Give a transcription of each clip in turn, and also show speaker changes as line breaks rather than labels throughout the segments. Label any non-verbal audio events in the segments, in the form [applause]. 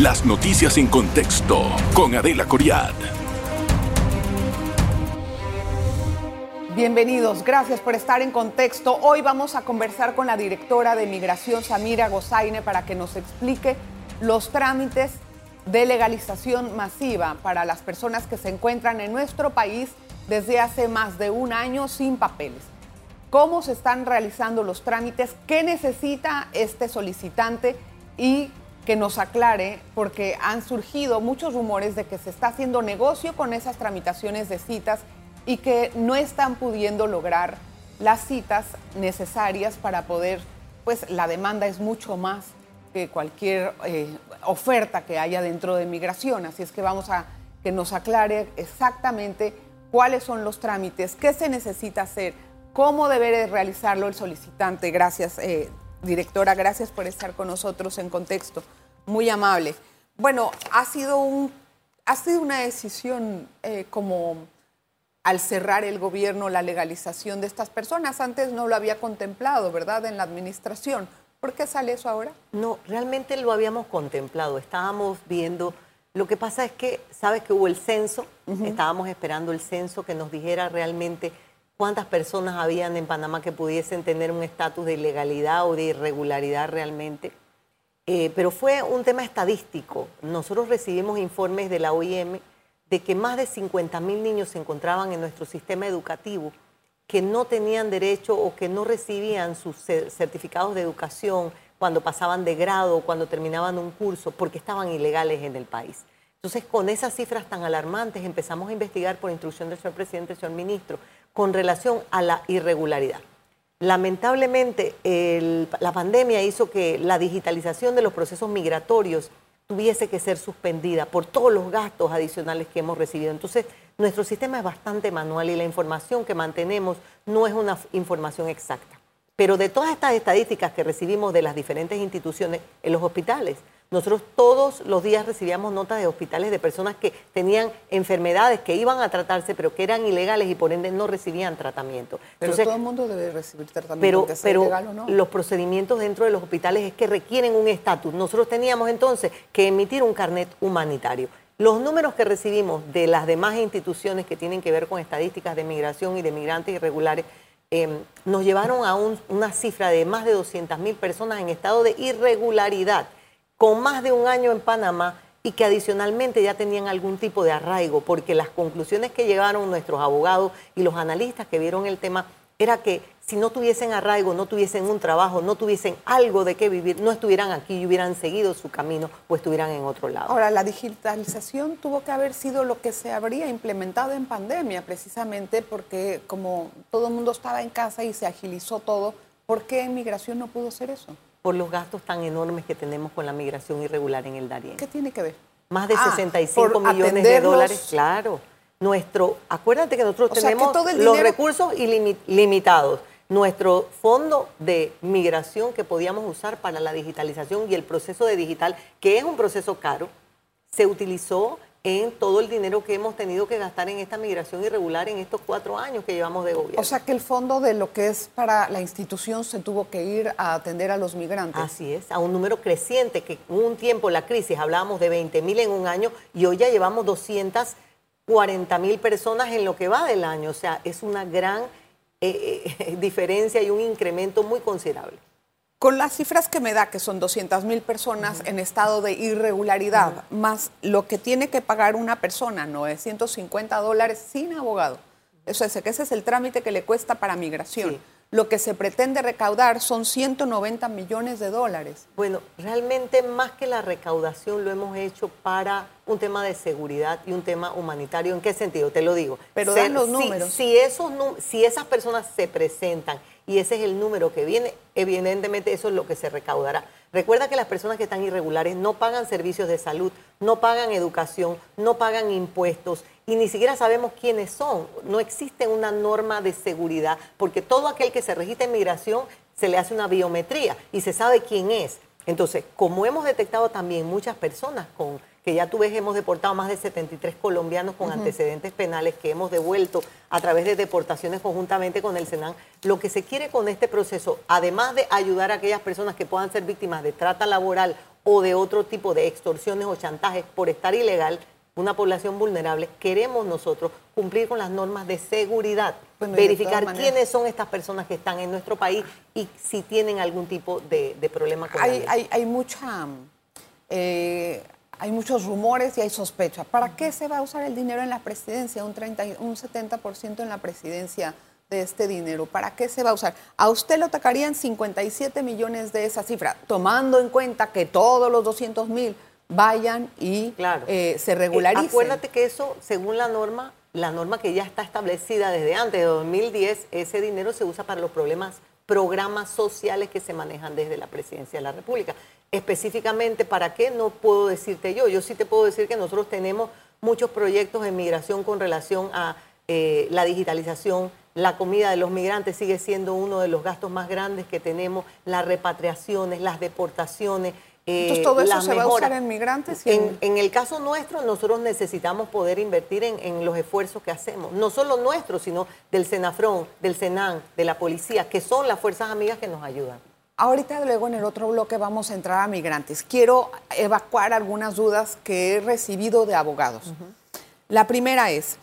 Las noticias en contexto con Adela Coriad.
Bienvenidos, gracias por estar en contexto. Hoy vamos a conversar con la directora de Migración, Samira Gozaine, para que nos explique los trámites de legalización masiva para las personas que se encuentran en nuestro país desde hace más de un año sin papeles. ¿Cómo se están realizando los trámites? ¿Qué necesita este solicitante? Y que nos aclare, porque han surgido muchos rumores de que se está haciendo negocio con esas tramitaciones de citas y que no están pudiendo lograr las citas necesarias para poder, pues la demanda es mucho más que cualquier eh, oferta que haya dentro de migración. Así es que vamos a que nos aclare exactamente cuáles son los trámites, qué se necesita hacer, cómo debe realizarlo el solicitante. Gracias, eh, directora, gracias por estar con nosotros en contexto. Muy amable. Bueno, ha sido, un, ha sido una decisión eh, como al cerrar el gobierno la legalización de estas personas. Antes no lo había contemplado, ¿verdad?, en la administración. ¿Por qué sale eso ahora?
No, realmente lo habíamos contemplado. Estábamos viendo. Lo que pasa es que, sabes que hubo el censo, estábamos esperando el censo que nos dijera realmente cuántas personas habían en Panamá que pudiesen tener un estatus de ilegalidad o de irregularidad realmente. Eh, pero fue un tema estadístico. Nosotros recibimos informes de la OIM de que más de 50 mil niños se encontraban en nuestro sistema educativo que no tenían derecho o que no recibían sus certificados de educación cuando pasaban de grado o cuando terminaban un curso porque estaban ilegales en el país. Entonces, con esas cifras tan alarmantes, empezamos a investigar por instrucción del señor presidente, señor ministro, con relación a la irregularidad. Lamentablemente, la pandemia hizo que la digitalización de los procesos migratorios tuviese que ser suspendida por todos los gastos adicionales que hemos recibido. Entonces, nuestro sistema es bastante manual y la información que mantenemos no es una información exacta. Pero de todas estas estadísticas que recibimos de las diferentes instituciones en los hospitales, nosotros todos los días recibíamos notas de hospitales de personas que tenían enfermedades que iban a tratarse, pero que eran ilegales y por ende no recibían tratamiento.
Pero todo el mundo debe recibir tratamiento,
pero, pero o no. los procedimientos dentro de los hospitales es que requieren un estatus. Nosotros teníamos entonces que emitir un carnet humanitario. Los números que recibimos de las demás instituciones que tienen que ver con estadísticas de migración y de migrantes irregulares em, nos llevaron a una cifra de más de 200 mil personas en estado de irregularidad con más de un año en Panamá y que adicionalmente ya tenían algún tipo de arraigo, porque las conclusiones que llegaron nuestros abogados y los analistas que vieron el tema era que si no tuviesen arraigo, no tuviesen un trabajo, no tuviesen algo de qué vivir, no estuvieran aquí y hubieran seguido su camino o estuvieran en otro lado.
Ahora, la digitalización tuvo que haber sido lo que se habría implementado en pandemia, precisamente porque como todo el mundo estaba en casa y se agilizó todo, ¿por qué en migración no pudo ser eso?
Por los gastos tan enormes que tenemos con la migración irregular en el Darién.
¿Qué tiene que ver?
Más de 65 ah, millones de dólares, claro. Nuestro, acuérdate que nosotros tenemos los recursos ilimitados. Nuestro fondo de migración que podíamos usar para la digitalización y el proceso de digital, que es un proceso caro, se utilizó en todo el dinero que hemos tenido que gastar en esta migración irregular en estos cuatro años que llevamos de gobierno.
O sea que el fondo de lo que es para la institución se tuvo que ir a atender a los migrantes.
Así es, a un número creciente, que un tiempo la crisis hablábamos de 20 mil en un año y hoy ya llevamos 240 mil personas en lo que va del año. O sea, es una gran eh, eh, [laughs] diferencia y un incremento muy considerable.
Con las cifras que me da, que son 200 mil personas en estado de irregularidad, más lo que tiene que pagar una persona, 950 dólares sin abogado. Eso es que ese es el trámite que le cuesta para migración. Lo que se pretende recaudar son 190 millones de dólares.
Bueno, realmente más que la recaudación lo hemos hecho para un tema de seguridad y un tema humanitario. ¿En qué sentido? Te lo digo.
Pero dan los números.
Si, esos, si esas personas se presentan y ese es el número que viene, evidentemente eso es lo que se recaudará. Recuerda que las personas que están irregulares no pagan servicios de salud, no pagan educación, no pagan impuestos y ni siquiera sabemos quiénes son. No existe una norma de seguridad porque todo aquel que se registra en migración se le hace una biometría y se sabe quién es. Entonces, como hemos detectado también muchas personas con que ya tú ves, hemos deportado más de 73 colombianos con antecedentes penales que hemos devuelto a través de deportaciones conjuntamente con el Senan. Lo que se quiere con este proceso, además de ayudar a aquellas personas que puedan ser víctimas de trata laboral o de otro tipo de extorsiones o chantajes por estar ilegal, una población vulnerable, queremos nosotros cumplir con las normas de seguridad, verificar quiénes son estas personas que están en nuestro país y si tienen algún tipo de, problema con
hay, hay, hay, mucha, eh, hay muchos rumores y hay sospecha. ¿Para qué se va a usar el dinero en la presidencia? Un, 30, un 70% en la presidencia de este dinero? ¿Para qué se va a usar? A usted le atacarían 57 millones de esa cifra, tomando en cuenta que todos los 200 mil vayan y eh, se regularicen.
acuérdate que eso, según la norma, la norma que ya está establecida desde antes de 2010, ese dinero se usa para los problemas, programas sociales que se manejan desde la Presidencia de la República. Específicamente, ¿para qué? No puedo decirte yo. Yo sí te puedo decir que nosotros tenemos muchos proyectos en migración con relación a eh, la digitalización, la comida de los migrantes sigue siendo uno de los gastos más grandes que tenemos, las repatriaciones, las deportaciones,
entonces, ¿todo eso se va a usar en migrantes?
En, el caso nuestro, nosotros necesitamos poder invertir en, los esfuerzos que hacemos, no solo nuestros, sino del Senafrón, del Senan, de la policía, que son las fuerzas amigas que nos ayudan.
Ahorita luego en el otro bloque vamos a entrar a migrantes. Quiero evacuar algunas dudas que he recibido de abogados. La primera es,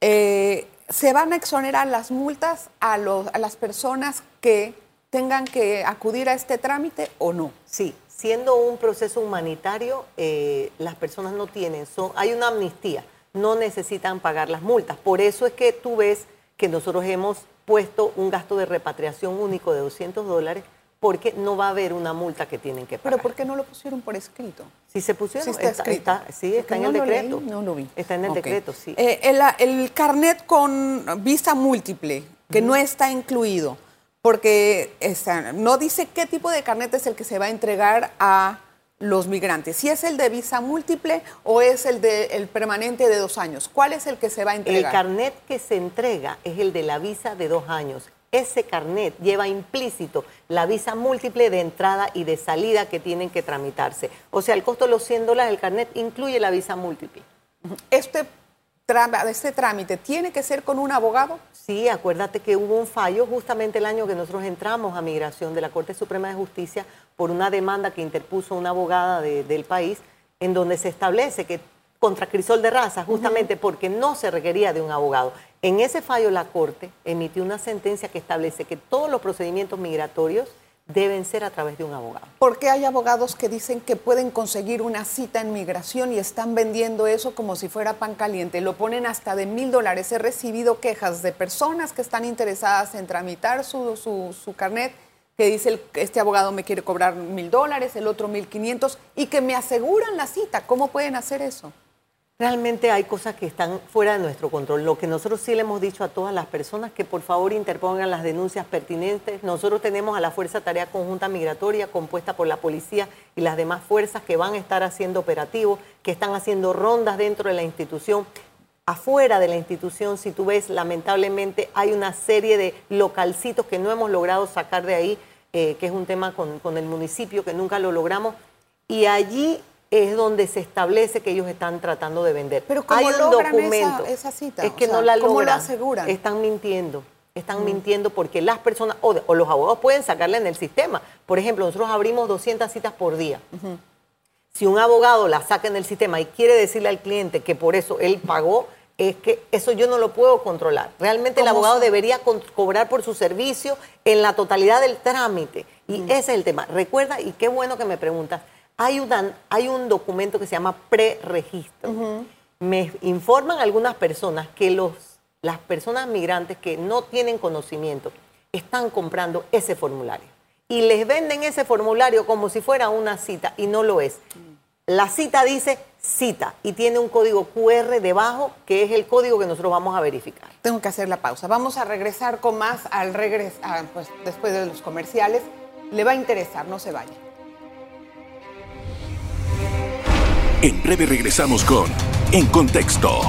eh, ¿se van a exonerar las multas a, a las personas que tengan que acudir a este trámite o no?
Sí, siendo un proceso humanitario, eh, las personas no tienen, son, hay una amnistía, no necesitan pagar las multas. Por eso es que tú ves que nosotros hemos puesto un gasto de repatriación único de 200 dólares porque no va a haber una multa que tienen que pagar.
¿Pero por qué no lo pusieron por escrito?
Si se pusieron, está, escrito. sí, está en el decreto.
no lo vi.
Está en el decreto, sí.
Eh, el, carnet con visa múltiple, que no está incluido, porque no dice qué tipo de carnet es el que se va a entregar a los migrantes. Si es el de visa múltiple o es el de el permanente de dos años. ¿Cuál es el que se va a entregar?
El carnet que se entrega es el de la visa de dos años. Ese carnet lleva implícito la visa múltiple de entrada y de salida que tienen que tramitarse. O sea, el costo de los 100 dólares del carnet incluye la visa múltiple.
Este este trámite tiene que ser con un abogado?
Sí, acuérdate que hubo un fallo justamente el año que nosotros entramos a migración de la Corte Suprema de Justicia por una demanda que interpuso una abogada del país en donde se establece que contra Crisol de Raza, justamente porque no se requería de un abogado. En ese fallo la Corte emitió una sentencia que establece que todos los procedimientos migratorios deben ser a través de un abogado.
Porque hay abogados que dicen que pueden conseguir una cita en migración y están vendiendo eso como si fuera pan caliente. Lo ponen hasta de mil dólares. He recibido quejas de personas que están interesadas en tramitar su, su, carnet, que dice este abogado me quiere cobrar mil dólares, el otro mil quinientos, y que me aseguran la cita. ¿Cómo pueden hacer eso?
Realmente hay cosas que están fuera de nuestro control. Lo que nosotros sí le hemos dicho a todas las personas que por favor interpongan las denuncias pertinentes. Nosotros tenemos a la Fuerza Tarea Conjunta Migratoria compuesta por la policía y las demás fuerzas que van a estar haciendo operativos, que están haciendo rondas dentro de la institución. Afuera de la institución, si tú ves, lamentablemente hay una serie de localcitos que no hemos logrado sacar de ahí, eh, que es un tema con, con el municipio que nunca lo logramos. Y allí es donde se establece que ellos están tratando de vender.
Pero ¿cómo Hay un documento. Esa, cita?
Es que no la
logran.
¿Cómo lo
aseguran?
Están mintiendo. Están mm. mintiendo porque las personas, o, los abogados pueden sacarle en el sistema. Por ejemplo, nosotros abrimos 200 citas por día. Si un abogado la saca en el sistema y quiere decirle al cliente que por eso él pagó, es que eso yo no lo puedo controlar. Realmente el abogado debería cobrar por su servicio en la totalidad del trámite. Y ese es el tema. Recuerda, y qué bueno que me preguntas, hay, hay un documento que se llama preregistro. Me informan algunas personas que los, las personas migrantes que no tienen conocimiento están comprando ese formulario y les venden ese formulario como si fuera una cita y no lo es. La cita dice cita y tiene un código QR debajo que es el código que nosotros vamos a verificar.
Tengo que hacer la pausa. Vamos a regresar con más al regresar, pues, después de los comerciales. Le va a interesar, no se vaya.
En breve regresamos con En Contexto.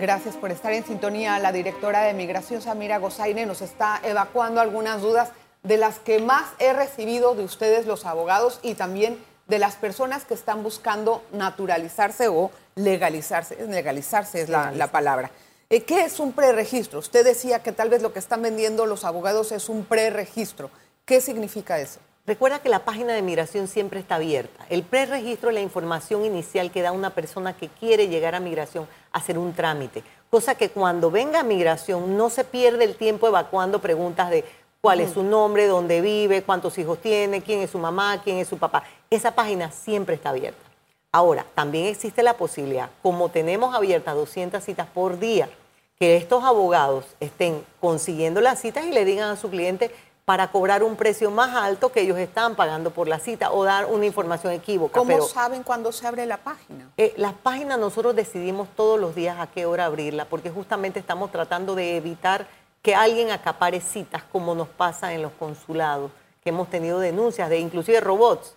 Gracias por estar en sintonía. La directora de Migración, Samira Gozaine, nos está evacuando algunas dudas de las que más he recibido de ustedes, los abogados, y también de las personas que están buscando naturalizarse o legalizarse. Legalizarse es la, la palabra. Eh, ¿Qué es un preregistro? Usted decía que tal vez lo que están vendiendo los abogados es un preregistro. ¿Qué significa eso?
Recuerda que la página de migración siempre está abierta. El preregistro es la información inicial que da una persona que quiere llegar a migración a hacer un trámite. Cosa que cuando venga a migración no se pierde el tiempo evacuando preguntas de cuál es su nombre, dónde vive, cuántos hijos tiene, quién es su mamá, quién es su papá. Esa página siempre está abierta. Ahora, también existe la posibilidad, como tenemos abiertas 200 citas por día, que estos abogados estén consiguiendo las citas y le digan a su cliente, para cobrar un precio más alto que ellos están pagando por la cita o dar una información equívoca.
¿Cómo saben cuándo se abre la página?
Eh, las páginas nosotros decidimos todos los días a qué hora abrirla, porque justamente estamos tratando de evitar que alguien acapare citas como nos pasa en los consulados, que hemos tenido denuncias de inclusive robots.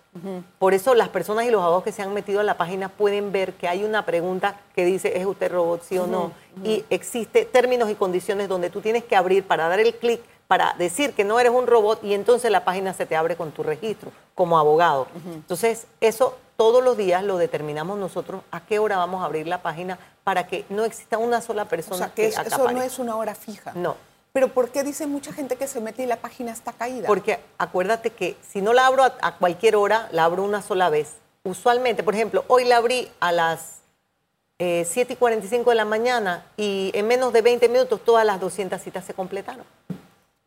Por eso las personas y los abogados que se han metido en la página pueden ver que hay una pregunta que dice, ¿es usted robot, sí o no? Y existe términos y condiciones donde tú tienes que abrir para dar el clic para decir que no eres un robot y entonces la página se te abre con tu registro como abogado. Entonces, eso todos los días lo determinamos nosotros a qué hora vamos a abrir la página para que no exista una sola persona
o sea, que, eso no es una hora fija.
No.
Pero ¿por qué dice mucha gente que se mete y la página está caída?
Porque acuérdate que si no la abro a, cualquier hora, la abro una sola vez. Usualmente, por ejemplo, hoy la abrí a las 7 eh, y 45 de la mañana y en menos de 20 minutos todas las 200 citas se completaron.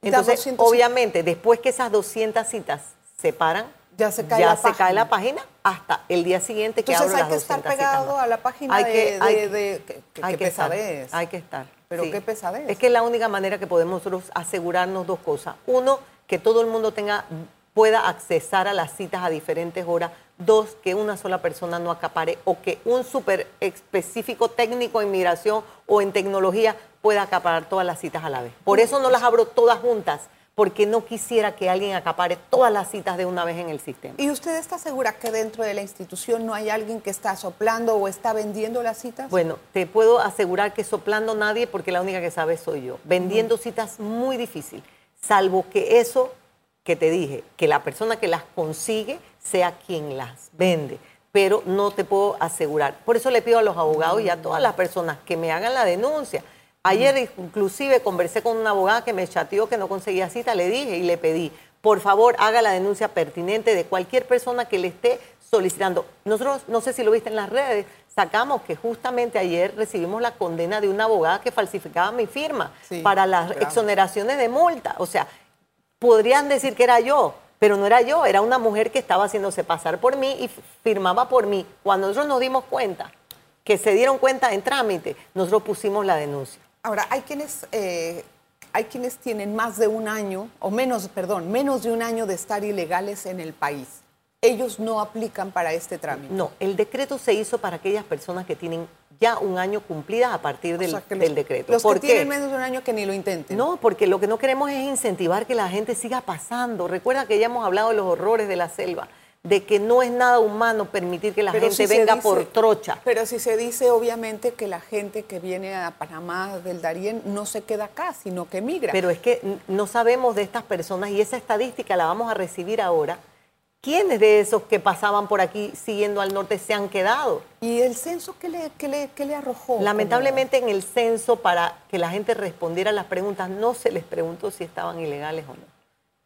Entonces, obviamente, después que esas 200 citas se paran,
ya se cae, la,
se cae la página hasta el día siguiente que
Entonces
hay
que estar pegado a la página
hay
que,
hay,
de,
hay que pesadez. Estar, hay que estar.
Pero qué pesadez.
Es que es la única manera que podemos nosotros asegurarnos dos cosas. Uno, que todo el mundo tenga pueda accesar a las citas a diferentes horas. Dos, que una sola persona no acapare o que un súper específico técnico en migración o en tecnología pueda acaparar todas las citas a la vez. Por eso no las abro todas juntas, porque no quisiera que alguien acapare todas las citas de una vez en el sistema.
¿Y usted está segura que dentro de la institución no hay alguien que está soplando o está vendiendo las citas?
Bueno, te puedo asegurar que soplando nadie, porque la única que sabe soy yo. Vendiendo citas muy difícil, salvo que eso que te dije, que la persona que las consigue sea quien las vende pero no te puedo asegurar. Por eso le pido a los abogados y a todas las personas que me hagan la denuncia. Ayer inclusive conversé con una abogada que me chateó que no conseguía cita, le dije y le pedí, por favor, haga la denuncia pertinente de cualquier persona que le esté solicitando. Nosotros, no sé si lo viste en las redes, sacamos que justamente ayer recibimos la condena de una abogada que falsificaba mi firma para las exoneraciones de multa. O sea, podrían decir que era yo, pero no era yo, era una mujer que estaba haciéndose pasar por mí y firmaba por mí. Cuando nosotros nos dimos cuenta, que se dieron cuenta en trámite, nosotros pusimos la denuncia.
Ahora, hay quienes, eh, hay quienes tienen más de un año, o menos, perdón, menos de un año de estar ilegales en el país. Ellos no aplican para este trámite.
No, el decreto se hizo para aquellas personas que tienen ya un año cumplida a partir del, del decreto.
Los que tienen menos de un año que ni lo intenten.
No, porque lo que no queremos es incentivar que la gente siga pasando. Recuerda que ya hemos hablado de los horrores de la selva de que no es nada humano permitir que la gente venga por trocha.
Pero si se dice obviamente que la gente que viene a Panamá del Darién no se queda acá, sino que migra.
Pero es que no sabemos de estas personas y esa estadística la vamos a recibir ahora. ¿Quiénes de esos que pasaban por aquí siguiendo al norte se han quedado?
¿Y el censo qué le, le, le arrojó?
Lamentablemente en el censo, para que la gente respondiera a las preguntas, no se les preguntó si estaban ilegales o no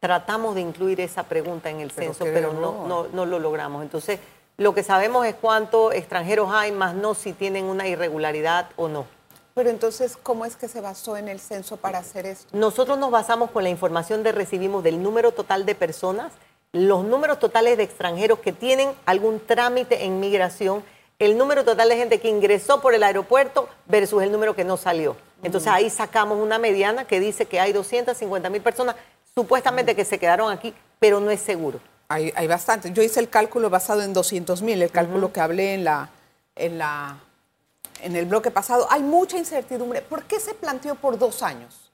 tratamos de incluir esa pregunta en el censo, pero no, no, lo logramos. Entonces, lo que sabemos es cuántos extranjeros hay, más no si tienen una irregularidad o no.
Pero entonces, ¿cómo es que se basó en el censo para hacer esto?
Nosotros nos basamos con la información que recibimos del número total de personas, los números totales de extranjeros que tienen algún trámite en migración, el número total de gente que ingresó por el aeropuerto versus el número que no salió. Entonces ahí sacamos una mediana que dice que hay 250 mil personas supuestamente que se quedaron aquí, pero no es seguro.
Hay, hay bastante. Yo hice el cálculo basado en 200 mil, el cálculo que hablé en, la, en, la, en el bloque pasado. Hay mucha incertidumbre. ¿Por qué se planteó por dos años?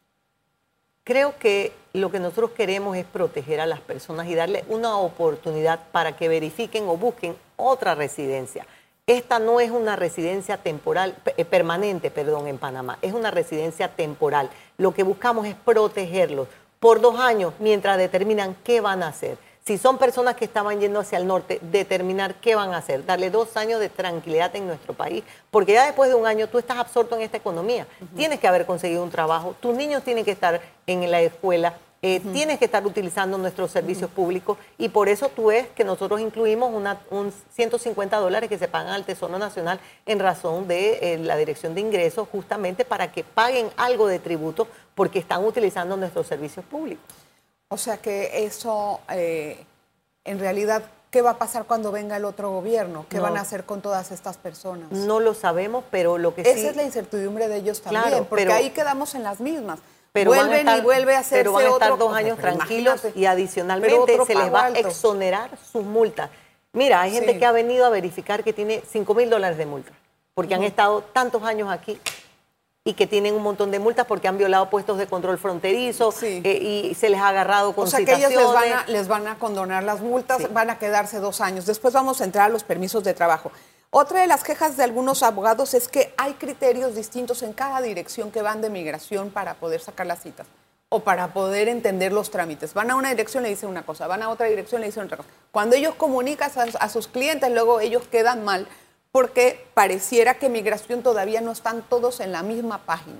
Creo que lo que nosotros queremos es proteger a las personas y darle una oportunidad para que verifiquen o busquen otra residencia. Esta no es una residencia temporal, eh, permanente, perdón, en Panamá, es una residencia temporal. Lo que buscamos es protegerlos por dos años mientras determinan qué van a hacer. Si son personas que estaban yendo hacia el norte, determinar qué van a hacer, darle dos años de tranquilidad en nuestro país, porque ya después de un año tú estás absorto en esta economía, tienes que haber conseguido un trabajo, tus niños tienen que estar en la escuela, eh, tienes que estar utilizando nuestros servicios públicos y por eso tú ves que nosotros incluimos una, un 150 dólares que se pagan al Tesoro Nacional en razón de eh, la Dirección de Ingresos justamente para que paguen algo de tributo porque están utilizando nuestros servicios públicos.
O sea que eso, eh, en realidad, ¿qué va a pasar cuando venga el otro gobierno? ¿Qué van a hacer con todas estas personas?
No lo sabemos, pero lo que
Esa
sí...
es la incertidumbre de ellos también, porque ahí quedamos en las mismas
pero vuelven y vuelve a hacerse pero van a estar dos años tranquilos y adicionalmente se les va a exonerar sus multas. Mira, hay gente que ha venido a verificar que tiene 5 mil dólares de multa, porque han estado tantos años aquí y que tienen un montón de multas porque han violado puestos de control fronterizo eh, y se les ha agarrado con O sea que ellos
les van, a, les van a condonar las multas, van a quedarse dos años. Después vamos a entrar a los permisos de trabajo. Otra de las quejas de algunos abogados es que hay criterios distintos en cada dirección que van de migración para poder sacar las citas o para poder entender los trámites. Van a una dirección, le dicen una cosa, van a otra dirección, le dicen otra cosa. Cuando ellos comunican a, sus clientes, luego ellos quedan mal porque pareciera que migración todavía no están todos en la misma página.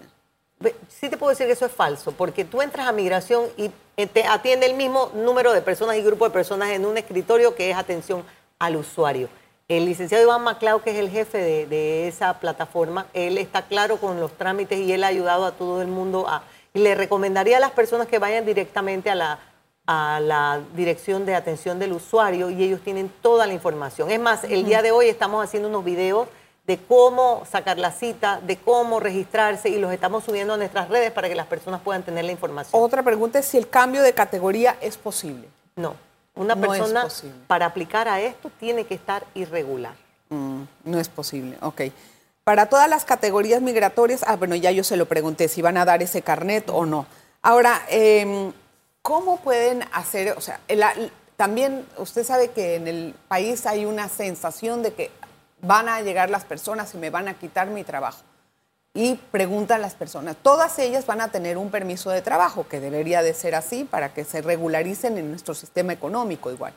Sí te puedo decir que eso es falso, porque tú entras a migración y eh, te atiende el mismo número de personas y grupo de personas en un escritorio que es atención al usuario. El licenciado Iván Maclao, que es el jefe de, esa plataforma, él está claro con los trámites y él ha ayudado a todo el mundo a... Y le recomendaría a las personas que vayan directamente a la, a la dirección de atención del usuario y ellos tienen toda la información. Es más, el día de hoy estamos haciendo unos videos de cómo sacar la cita, de cómo registrarse y los estamos subiendo a nuestras redes para que las personas puedan tener la información.
Otra pregunta es si el cambio de categoría es posible.
No. Una persona para aplicar a esto tiene que estar irregular.
Mm, no es posible, ok. Para todas las categorías migratorias, ah, bueno, ya yo se lo pregunté si van a dar ese carnet o no. Ahora, em, ¿cómo pueden hacer, o sea, también usted sabe que en el país hay una sensación de que van a llegar las personas y me van a quitar mi trabajo y preguntan las personas. Todas ellas van a tener un permiso de trabajo, que debería de ser así para que se regularicen en nuestro sistema económico igual.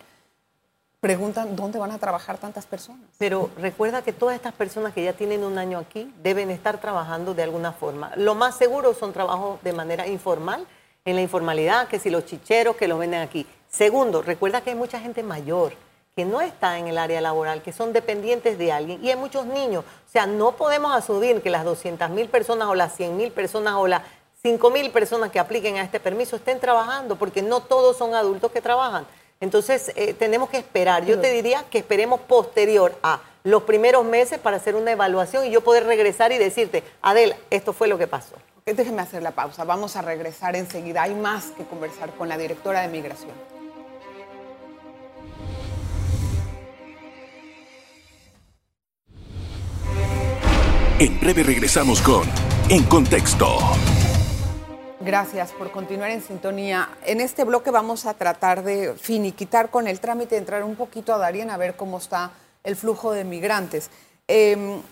Preguntan dónde van a trabajar tantas personas.
Pero recuerda que todas estas personas que ya tienen un año aquí deben estar trabajando de alguna forma. Lo más seguro son trabajos de manera informal, en la informalidad, que si los chicheros que los venden aquí. Segundo, recuerda que hay mucha gente mayor que no está en el área laboral, que son dependientes de alguien, y hay muchos niños. O sea, no podemos asumir que las 200 mil personas o las 100 mil personas o las 5 mil personas que apliquen a este permiso estén trabajando, porque no todos son adultos que trabajan. Entonces, eh, tenemos que esperar. Yo te diría que esperemos posterior a los primeros meses para hacer una evaluación y yo poder regresar y decirte, Adel, esto fue lo que pasó.
Déjeme hacer la pausa. Vamos a regresar enseguida. Hay más que conversar con la directora de Migración.
En breve regresamos con En Contexto.
Gracias por continuar en sintonía. En este bloque vamos a tratar de finiquitar con el trámite, entrar un poquito a Darien a ver cómo está el flujo de migrantes. Em,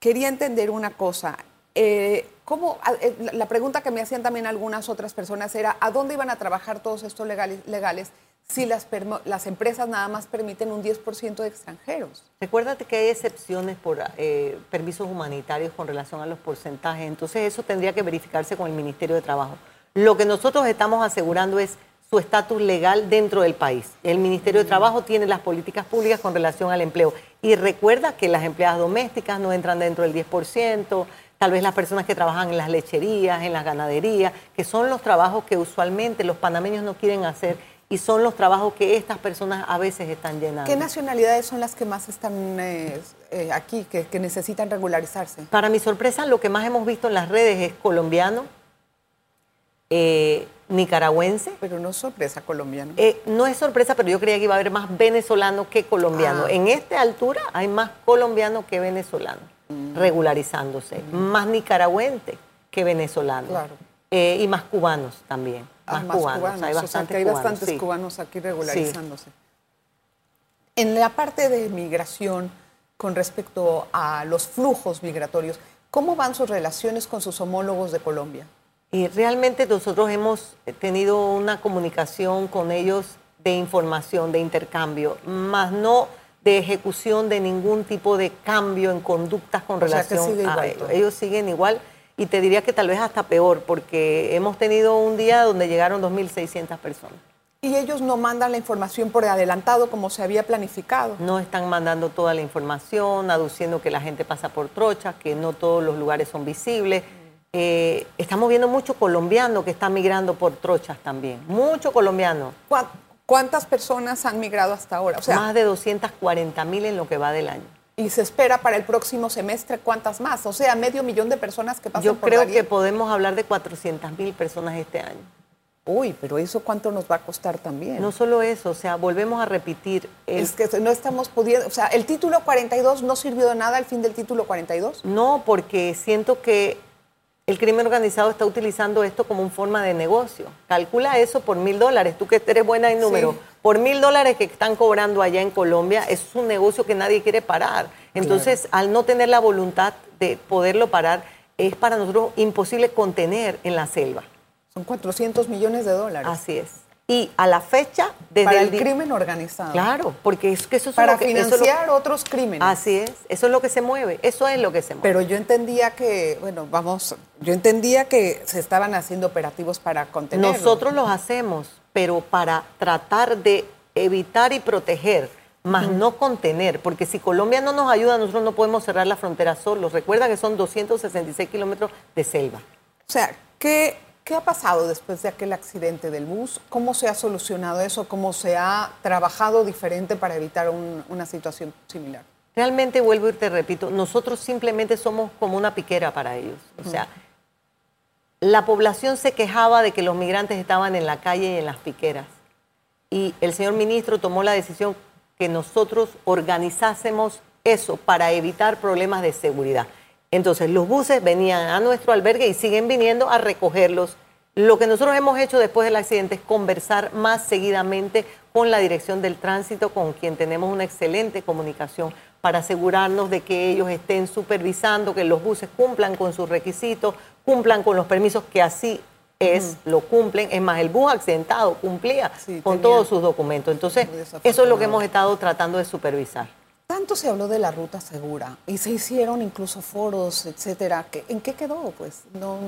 quería entender una cosa. Eh, ¿cómo, eh, la pregunta que me hacían también algunas otras personas era, ¿a dónde iban a trabajar todos estos legales, legales si las, las empresas nada más permiten un 10% de extranjeros.
Recuérdate que hay excepciones por eh, permisos humanitarios con relación a los porcentajes, entonces eso tendría que verificarse con el Ministerio de Trabajo. Lo que nosotros estamos asegurando es su estatus legal dentro del país. El Ministerio de mm. Trabajo tiene las políticas públicas con relación al empleo. Y recuerda que las empleadas domésticas no entran dentro del 10%, tal vez las personas que trabajan en las lecherías, en las ganaderías, que son los trabajos que usualmente los panameños no quieren hacer y son los trabajos que estas personas a veces están llenando.
¿Qué nacionalidades son las que más están eh, eh, aquí, que, necesitan regularizarse?
Para mi sorpresa, lo que más hemos visto en las redes es colombiano, eh, nicaragüense.
Pero no es sorpresa colombiano.
no es sorpresa, pero yo creía que iba a haber más venezolano que colombiano. Ah. En esta altura hay más colombiano que venezolano mm. regularizándose, mm. más nicaragüense que venezolano. Claro. y más cubanos también.
Ah, más, cubanos. Hay bastantes, cubanos, aquí regularizándose. En la parte de migración, con respecto a los flujos migratorios, ¿cómo van sus relaciones con sus homólogos de Colombia?
Y realmente nosotros hemos tenido una comunicación con ellos de información, de intercambio, más no de ejecución de ningún tipo de cambio en conductas con relación a ellos. Ellos siguen igual y te diría que tal vez hasta peor, porque hemos tenido un día donde llegaron 2.600 personas.
Y ellos no mandan la información por adelantado como se había planificado.
No están mandando toda la información, aduciendo que la gente pasa por trochas, que no todos los lugares son visibles. Eh, estamos viendo mucho colombiano que está migrando por trochas también. Mucho colombiano.
¿Cuántas personas han migrado hasta ahora?
Más de 240 mil en lo que va del año.
Y se espera para el próximo semestre cuántas más, o sea, medio millón de personas que pasan
Yo
por
creo que podemos hablar de 400 mil personas este año.
Uy, pero eso cuánto nos va a costar también.
No solo eso, o sea, volvemos a repetir.
Es que no estamos pudiendo, o sea, el título 42 no sirvió de nada al fin del título 42.
No, porque siento que el crimen organizado está utilizando esto como una forma de negocio. Calcula eso por mil dólares, tú que eres buena en números. Por mil dólares que están cobrando allá en Colombia, es un negocio que nadie quiere parar. Entonces, al no tener la voluntad de poderlo parar, es para nosotros imposible contener en la selva.
Son 400 millones de dólares.
Así es. Y a la fecha,
desde Para el, crimen organizado.
Claro, porque es que eso es
Para
lo que,
financiar otros crímenes.
Así es, eso es lo que se mueve, eso es lo que se mueve.
Pero yo entendía que, bueno, vamos, yo entendía que se estaban haciendo operativos para contener.
Nosotros los hacemos, pero para tratar de evitar y proteger, más no contener, porque si Colombia no nos ayuda, nosotros no podemos cerrar la frontera solos. Recuerda que son 266 kilómetros de selva.
O sea, ¿qué ¿Qué ha pasado después de aquel accidente del bus? ¿Cómo se ha solucionado eso? ¿Cómo se ha trabajado diferente para evitar una situación similar?
Realmente vuelvo y te repito, nosotros simplemente somos como una piquera para ellos. O sea, la población se quejaba de que los migrantes estaban en la calle y en las piqueras. Y el señor ministro tomó la decisión que nosotros organizásemos eso para evitar problemas de seguridad. Entonces los buses venían a nuestro albergue y siguen viniendo a recogerlos. Lo que nosotros hemos hecho después del accidente es conversar más seguidamente con la dirección del tránsito, con quien tenemos una excelente comunicación para asegurarnos de que ellos estén supervisando, que los buses cumplan con sus requisitos, cumplan con los permisos, que así es, lo cumplen. Es más, el bus accidentado cumplía con todos sus documentos. Entonces, eso es lo que hemos estado tratando de supervisar.
Tanto se habló de la ruta segura y se hicieron incluso foros, etcétera. ¿En qué quedó? Pues no,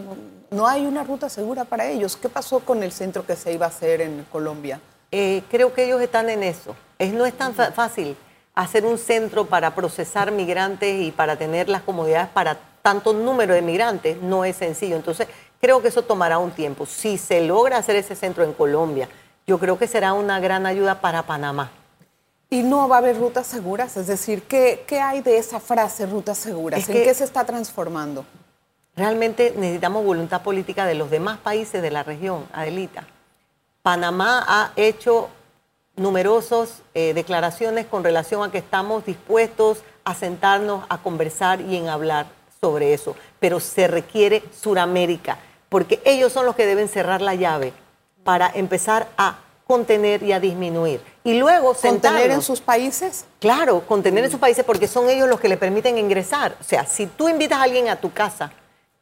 no hay una ruta segura para ellos. ¿Qué pasó con el centro que se iba a hacer en Colombia?
Eh, creo que ellos están en eso. Es, no es tan fácil hacer un centro para procesar migrantes y para tener las comodidades para tanto número de migrantes. No es sencillo. Entonces, creo que eso tomará un tiempo. Si se logra hacer ese centro en Colombia, yo creo que será una gran ayuda para Panamá
y no va a haber rutas seguras, es decir, ¿qué, qué hay de esa frase rutas seguras? ¿En qué se está transformando?
Realmente necesitamos voluntad política de los demás países de la región, Adelita. Panamá ha hecho numerosas eh, declaraciones con relación a que estamos dispuestos a sentarnos a conversar y en hablar sobre eso, pero se requiere Suramérica, porque ellos son los que deben cerrar la llave para empezar a contener y a disminuir. Y luego
¿Contener en sus países?
Claro, contener en sus países porque son ellos los que le permiten ingresar. O sea, si tú invitas a alguien a tu casa,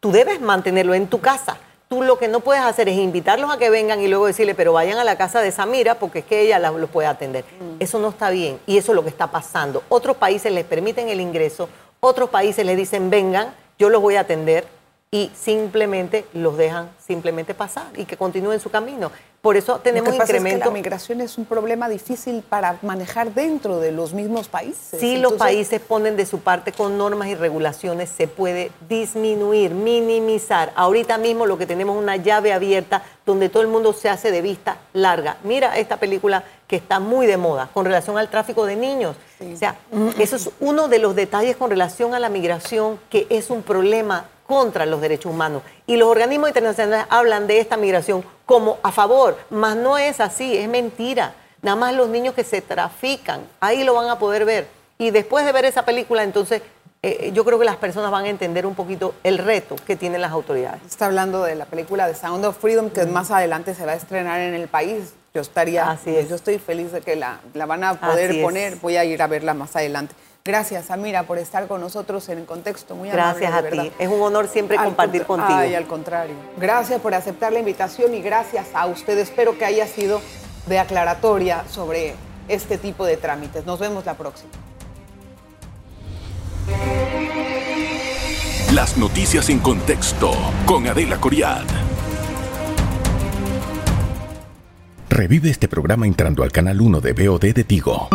tú debes mantenerlo en tu casa. Tú lo que no puedes hacer es invitarlos a que vengan y luego decirle, pero vayan a la casa de Samira porque es que ella los puede atender. Mm. Eso no está bien y eso es lo que está pasando. Otros países les permiten el ingreso, otros países les dicen, vengan, yo los voy a atender y simplemente los dejan simplemente pasar y que continúen su camino. Por eso tenemos Lo incremento.
la migración es un problema difícil para manejar dentro de los mismos países.
Si los países ponen de su parte con normas y regulaciones, se puede disminuir, minimizar. Ahorita mismo lo que tenemos es una llave abierta donde todo el mundo se hace de vista larga. Mira esta película que está muy de moda con relación al tráfico de niños. O sea, eso es uno de los detalles con relación a la migración que es un problema contra los derechos humanos. Y los organismos internacionales hablan de esta migración como a favor, mas no es así, es mentira. Nada más los niños que se trafican, ahí lo van a poder ver. Y después de ver esa película, entonces eh, yo creo que las personas van a entender un poquito el reto que tienen las autoridades.
Está hablando de la película de Sound of Freedom, que más adelante se va a estrenar en el país. Yo estaría, Así yo estoy feliz de que la, la van a poder poner. Voy a ir a verla más adelante. Gracias, Amira, por estar con nosotros en el contexto. Muy
gracias
a
ti. Es un honor siempre compartir contigo.
Ay, al contrario. Gracias por aceptar la invitación y gracias a usted. Espero que haya sido de aclaratoria sobre este tipo de trámites. Nos vemos la próxima.
Las noticias en contexto con Adela Coriad.
Revive este programa entrando al canal 1 de BOD de Tigo.